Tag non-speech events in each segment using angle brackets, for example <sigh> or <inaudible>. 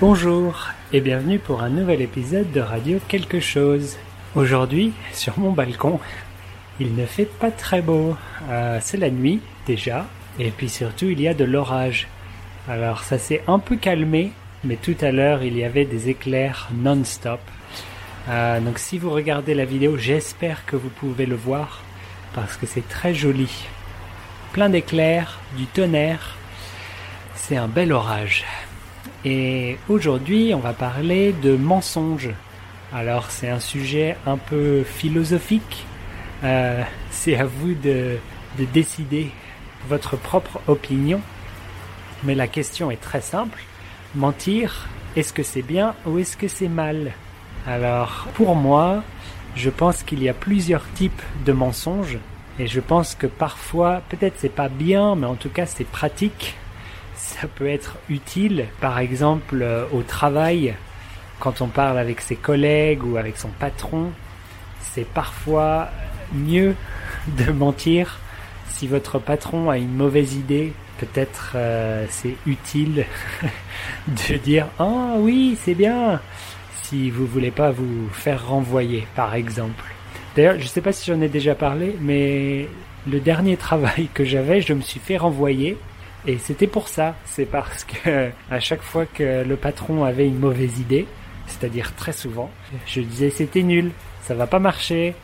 Bonjour et bienvenue pour un nouvel épisode de Radio Quelque chose. Aujourd'hui, sur mon balcon, il ne fait pas très beau. Euh, c'est la nuit déjà et puis surtout il y a de l'orage. Alors ça s'est un peu calmé, mais tout à l'heure il y avait des éclairs non-stop. Euh, donc si vous regardez la vidéo, j'espère que vous pouvez le voir parce que c'est très joli. Plein d'éclairs, du tonnerre. C'est un bel orage. Et aujourd'hui, on va parler de mensonges. Alors, c'est un sujet un peu philosophique. Euh, c'est à vous de, de décider votre propre opinion. Mais la question est très simple. Mentir, est-ce que c'est bien ou est-ce que c'est mal? Alors, pour moi, je pense qu'il y a plusieurs types de mensonges. Et je pense que parfois, peut-être c'est pas bien, mais en tout cas c'est pratique ça peut être utile, par exemple euh, au travail, quand on parle avec ses collègues ou avec son patron, c'est parfois mieux <laughs> de mentir. Si votre patron a une mauvaise idée, peut-être euh, c'est utile <laughs> de dire ah oui c'est bien si vous voulez pas vous faire renvoyer par exemple. D'ailleurs je sais pas si j'en ai déjà parlé mais le dernier travail que j'avais je me suis fait renvoyer et c'était pour ça, c'est parce que à chaque fois que le patron avait une mauvaise idée, c'est-à-dire très souvent, je disais c'était nul, ça va pas marcher,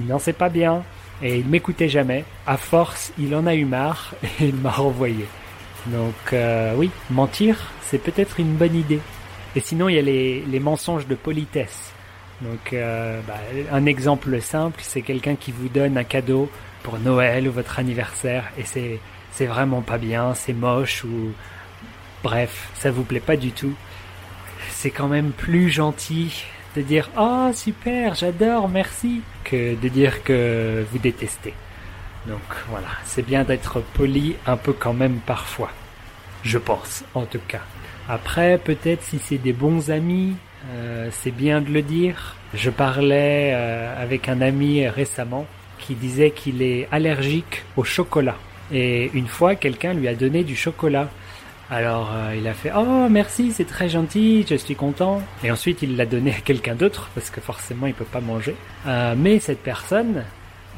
non c'est pas bien, et il m'écoutait jamais. À force, il en a eu marre <laughs> et il m'a renvoyé. Donc euh, oui, mentir, c'est peut-être une bonne idée. Et sinon, il y a les, les mensonges de politesse. Donc euh, bah, un exemple simple, c'est quelqu'un qui vous donne un cadeau pour Noël ou votre anniversaire et c'est c'est vraiment pas bien, c'est moche ou bref, ça vous plaît pas du tout, c'est quand même plus gentil de dire "Oh super, j'adore, merci" que de dire que vous détestez. Donc voilà, c'est bien d'être poli un peu quand même parfois. Je pense, en tout cas. Après, peut-être si c'est des bons amis, euh, c'est bien de le dire. Je parlais euh, avec un ami récemment qui disait qu'il est allergique au chocolat. Et une fois, quelqu'un lui a donné du chocolat. Alors euh, il a fait oh merci c'est très gentil je suis content. Et ensuite il l'a donné à quelqu'un d'autre parce que forcément il peut pas manger. Euh, mais cette personne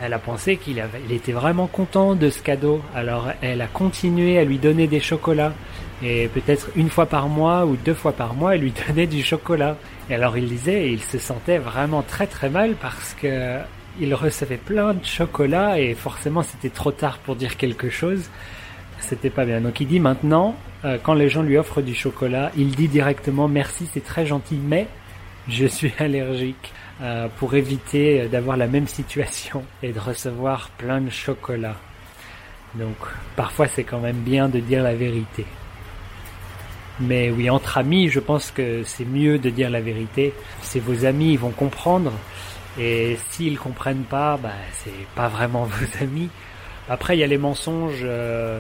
elle a pensé qu'il était vraiment content de ce cadeau. Alors elle a continué à lui donner des chocolats. Et peut-être une fois par mois ou deux fois par mois elle lui <laughs> donnait du chocolat. Et alors il disait il se sentait vraiment très très mal parce que il recevait plein de chocolat et forcément c'était trop tard pour dire quelque chose. C'était pas bien. Donc il dit maintenant, euh, quand les gens lui offrent du chocolat, il dit directement merci, c'est très gentil, mais je suis <laughs> allergique euh, pour éviter d'avoir la même situation et de recevoir plein de chocolat. Donc parfois c'est quand même bien de dire la vérité. Mais oui, entre amis, je pense que c'est mieux de dire la vérité. C'est vos amis, ils vont comprendre. Et s'ils comprennent pas, bah, c'est pas vraiment <laughs> vos amis. Après, il y a les mensonges euh,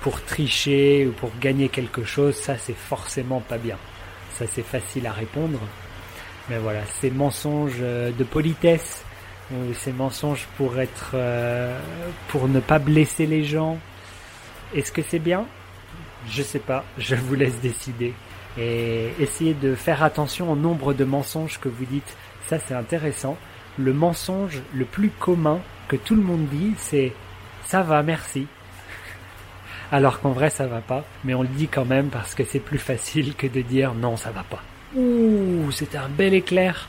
pour tricher ou pour gagner quelque chose. Ça, c'est forcément pas bien. Ça, c'est facile à répondre. Mais voilà, ces mensonges euh, de politesse, ou ces mensonges pour être, euh, pour ne pas blesser les gens. Est-ce que c'est bien? Je sais pas. <laughs> Je vous laisse décider. Et essayez de faire attention au nombre de mensonges que vous dites. Ça, c'est intéressant le mensonge le plus commun que tout le monde dit, c'est ça va, merci. Alors qu'en vrai, ça va pas, mais on le dit quand même parce que c'est plus facile que de dire non, ça va pas. Ouh, c'était un bel éclair.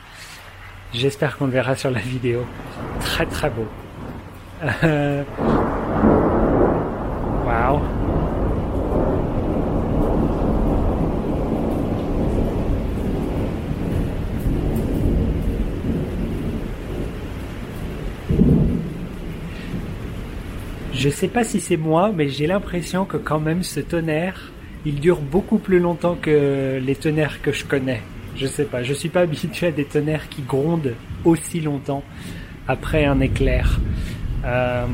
J'espère qu'on le verra sur la vidéo. Très très beau. Euh... Je sais pas si c'est moi, mais j'ai l'impression que quand même ce tonnerre, il dure beaucoup plus longtemps que les tonnerres que je connais. Je sais pas, je suis pas habitué à des tonnerres qui grondent aussi longtemps après un éclair. Euh,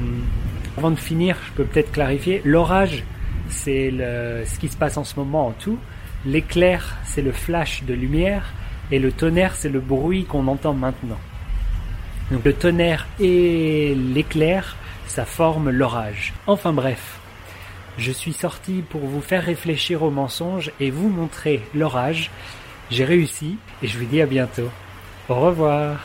avant de finir, je peux peut-être clarifier. L'orage, c'est ce qui se passe en ce moment en tout. L'éclair, c'est le flash de lumière. Et le tonnerre, c'est le bruit qu'on entend maintenant. Donc le tonnerre et l'éclair, ça forme l'orage. Enfin bref, Je suis sorti pour vous faire réfléchir aux mensonges et vous montrer l'orage. J'ai réussi et je vous dis à bientôt. Au revoir.